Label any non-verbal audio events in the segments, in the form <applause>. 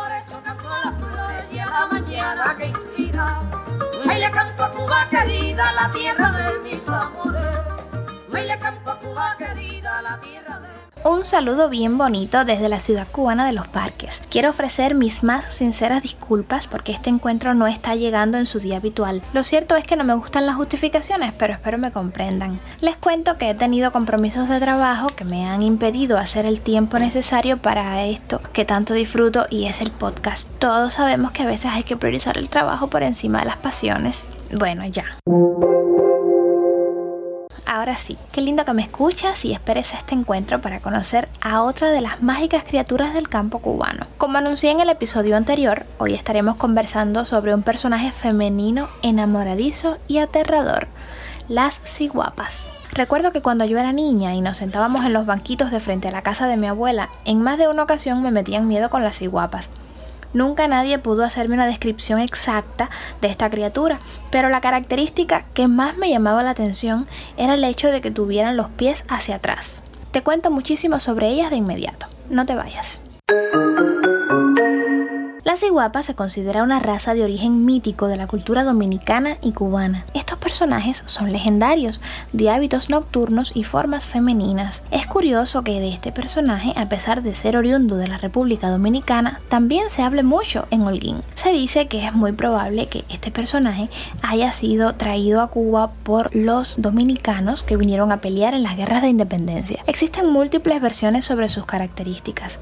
por eso canto a las flores y a la mañana que inspira. Ay, le canto a Cuba querida, la tierra de mis amores. Ay, le canto a Cuba querida, la tierra de un saludo bien bonito desde la ciudad cubana de los parques. Quiero ofrecer mis más sinceras disculpas porque este encuentro no está llegando en su día habitual. Lo cierto es que no me gustan las justificaciones, pero espero me comprendan. Les cuento que he tenido compromisos de trabajo que me han impedido hacer el tiempo necesario para esto que tanto disfruto y es el podcast. Todos sabemos que a veces hay que priorizar el trabajo por encima de las pasiones. Bueno, ya. Ahora sí, qué lindo que me escuchas y esperes este encuentro para conocer a otra de las mágicas criaturas del campo cubano. Como anuncié en el episodio anterior, hoy estaremos conversando sobre un personaje femenino enamoradizo y aterrador, las ciguapas. Recuerdo que cuando yo era niña y nos sentábamos en los banquitos de frente a la casa de mi abuela, en más de una ocasión me metían miedo con las ciguapas. Nunca nadie pudo hacerme una descripción exacta de esta criatura, pero la característica que más me llamaba la atención era el hecho de que tuvieran los pies hacia atrás. Te cuento muchísimo sobre ellas de inmediato. No te vayas. La ciguapa se considera una raza de origen mítico de la cultura dominicana y cubana. Estos personajes son legendarios, de hábitos nocturnos y formas femeninas. Es curioso que de este personaje, a pesar de ser oriundo de la República Dominicana, también se hable mucho en Holguín. Se dice que es muy probable que este personaje haya sido traído a Cuba por los dominicanos que vinieron a pelear en las guerras de independencia. Existen múltiples versiones sobre sus características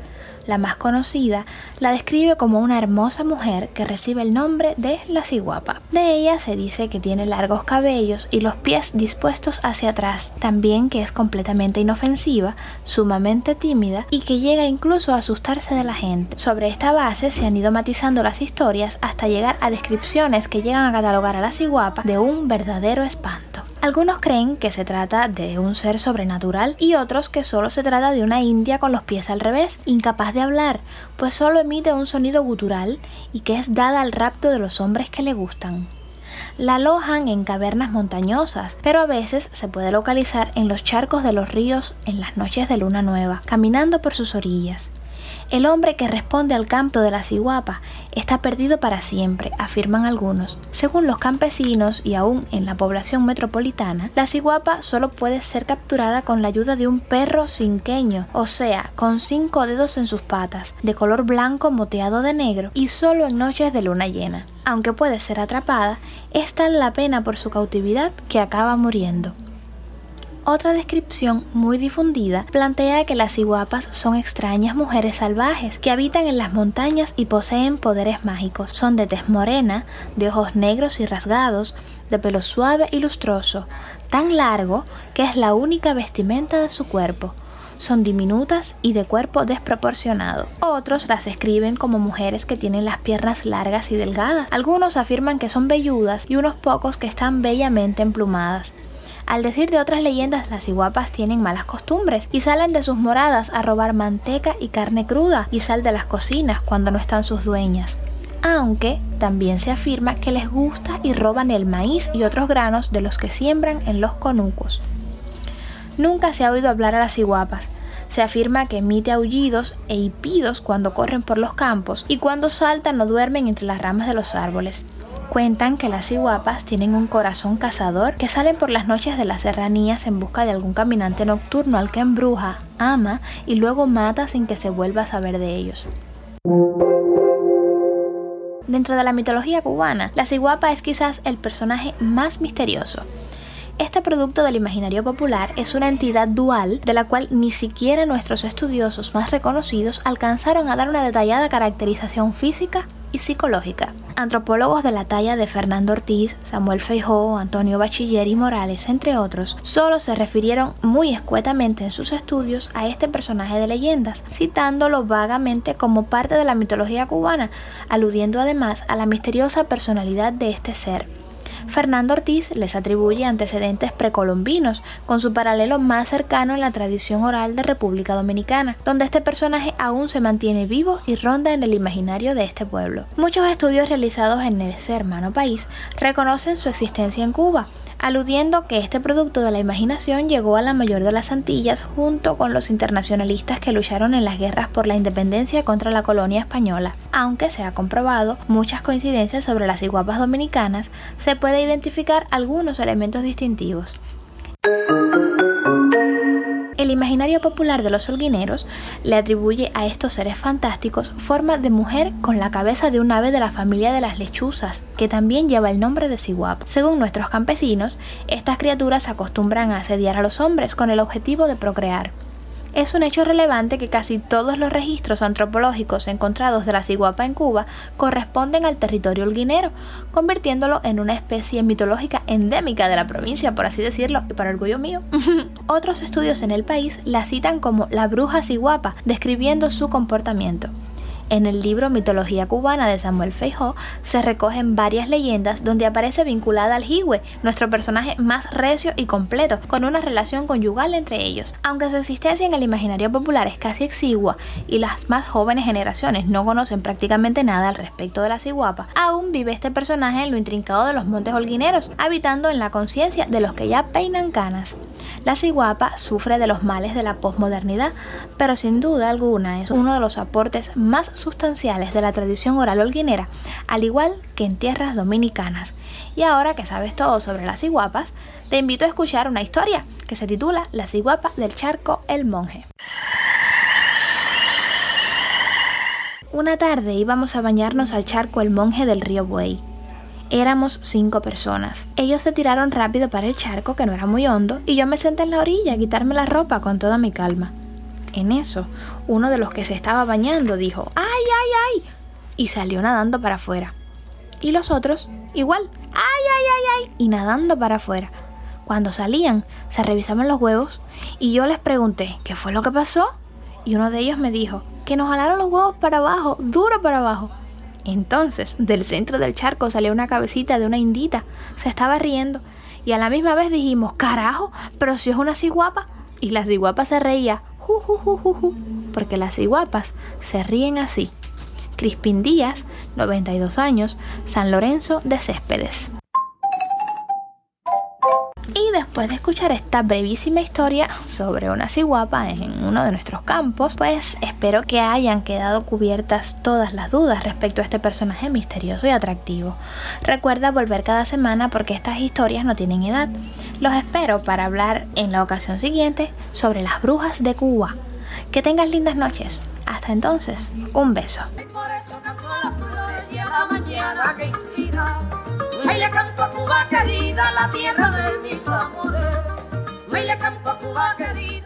la más conocida, la describe como una hermosa mujer que recibe el nombre de la ciguapa. De ella se dice que tiene largos cabellos y los pies dispuestos hacia atrás, también que es completamente inofensiva, sumamente tímida y que llega incluso a asustarse de la gente. Sobre esta base se han ido matizando las historias hasta llegar a descripciones que llegan a catalogar a la ciguapa de un verdadero espanto. Algunos creen que se trata de un ser sobrenatural y otros que solo se trata de una india con los pies al revés, incapaz de hablar, pues solo emite un sonido gutural y que es dada al rapto de los hombres que le gustan. La alojan en cavernas montañosas, pero a veces se puede localizar en los charcos de los ríos en las noches de luna nueva, caminando por sus orillas. El hombre que responde al canto de la ciguapa está perdido para siempre, afirman algunos. Según los campesinos y aún en la población metropolitana, la ciguapa solo puede ser capturada con la ayuda de un perro cinqueño, o sea, con cinco dedos en sus patas, de color blanco moteado de negro y solo en noches de luna llena. Aunque puede ser atrapada, es tal la pena por su cautividad que acaba muriendo. Otra descripción muy difundida plantea que las iguapas son extrañas mujeres salvajes que habitan en las montañas y poseen poderes mágicos. Son de tez morena, de ojos negros y rasgados, de pelo suave y lustroso, tan largo que es la única vestimenta de su cuerpo son diminutas y de cuerpo desproporcionado. Otros las describen como mujeres que tienen las piernas largas y delgadas. Algunos afirman que son velludas y unos pocos que están bellamente emplumadas. Al decir de otras leyendas, las iguapas tienen malas costumbres y salen de sus moradas a robar manteca y carne cruda y sal de las cocinas cuando no están sus dueñas. Aunque también se afirma que les gusta y roban el maíz y otros granos de los que siembran en los conucos. Nunca se ha oído hablar a las iguapas. Se afirma que emite aullidos e hipidos cuando corren por los campos y cuando saltan no duermen entre las ramas de los árboles. Cuentan que las iguapas tienen un corazón cazador que salen por las noches de las serranías en busca de algún caminante nocturno al que embruja, ama y luego mata sin que se vuelva a saber de ellos. Dentro de la mitología cubana, la ciguapa es quizás el personaje más misterioso. Este producto del imaginario popular es una entidad dual de la cual ni siquiera nuestros estudiosos más reconocidos alcanzaron a dar una detallada caracterización física y psicológica. Antropólogos de la talla de Fernando Ortiz, Samuel Feijó, Antonio Bachiller y Morales, entre otros, solo se refirieron muy escuetamente en sus estudios a este personaje de leyendas, citándolo vagamente como parte de la mitología cubana, aludiendo además a la misteriosa personalidad de este ser. Fernando Ortiz les atribuye antecedentes precolombinos, con su paralelo más cercano en la tradición oral de República Dominicana, donde este personaje aún se mantiene vivo y ronda en el imaginario de este pueblo. Muchos estudios realizados en ese hermano país reconocen su existencia en Cuba, aludiendo que este producto de la imaginación llegó a la mayor de las Antillas junto con los internacionalistas que lucharon en las guerras por la independencia contra la colonia española. Aunque se ha comprobado muchas coincidencias sobre las iguapas dominicanas, se puede identificar algunos elementos distintivos. El imaginario popular de los holguineros le atribuye a estos seres fantásticos forma de mujer con la cabeza de un ave de la familia de las lechuzas, que también lleva el nombre de Siguap. Según nuestros campesinos, estas criaturas acostumbran a asediar a los hombres con el objetivo de procrear. Es un hecho relevante que casi todos los registros antropológicos encontrados de la ciguapa en Cuba corresponden al territorio holguinero, convirtiéndolo en una especie mitológica endémica de la provincia, por así decirlo, y para orgullo mío. <laughs> Otros estudios en el país la citan como la bruja ciguapa, describiendo su comportamiento. En el libro Mitología cubana de Samuel Feijó se recogen varias leyendas donde aparece vinculada al Jihue, nuestro personaje más recio y completo, con una relación conyugal entre ellos. Aunque su existencia en el imaginario popular es casi exigua y las más jóvenes generaciones no conocen prácticamente nada al respecto de la ciguapa, aún vive este personaje en lo intrincado de los montes holguineros, habitando en la conciencia de los que ya peinan canas. La ciguapa sufre de los males de la posmodernidad, pero sin duda alguna es uno de los aportes más sustanciales de la tradición oral holguinera, al igual que en tierras dominicanas. Y ahora que sabes todo sobre las ciguapas, te invito a escuchar una historia que se titula La ciguapa del charco El Monje. Una tarde íbamos a bañarnos al charco El Monje del río Buey. Éramos cinco personas. Ellos se tiraron rápido para el charco, que no era muy hondo, y yo me senté en la orilla a quitarme la ropa con toda mi calma. En eso, uno de los que se estaba bañando dijo, ¡ay, ay, ay! y salió nadando para afuera. Y los otros, igual, ¡ay, ay, ay, ay! y nadando para afuera. Cuando salían, se revisaban los huevos y yo les pregunté, ¿qué fue lo que pasó? Y uno de ellos me dijo, que nos jalaron los huevos para abajo, duro para abajo. Entonces, del centro del charco salió una cabecita de una indita. Se estaba riendo. Y a la misma vez dijimos, carajo, pero si es una ciguapa. Y la ciguapa se reía, porque las ciguapas se ríen así. Crispin Díaz, 92 años, San Lorenzo de Céspedes. Después de escuchar esta brevísima historia sobre una ciguapa en uno de nuestros campos, pues espero que hayan quedado cubiertas todas las dudas respecto a este personaje misterioso y atractivo. Recuerda volver cada semana porque estas historias no tienen edad. Los espero para hablar en la ocasión siguiente sobre las brujas de Cuba. Que tengas lindas noches. Hasta entonces, un beso. Ay, le canto a Cuba querida, la tierra de mis amores. Ay, le canto a Cuba querida.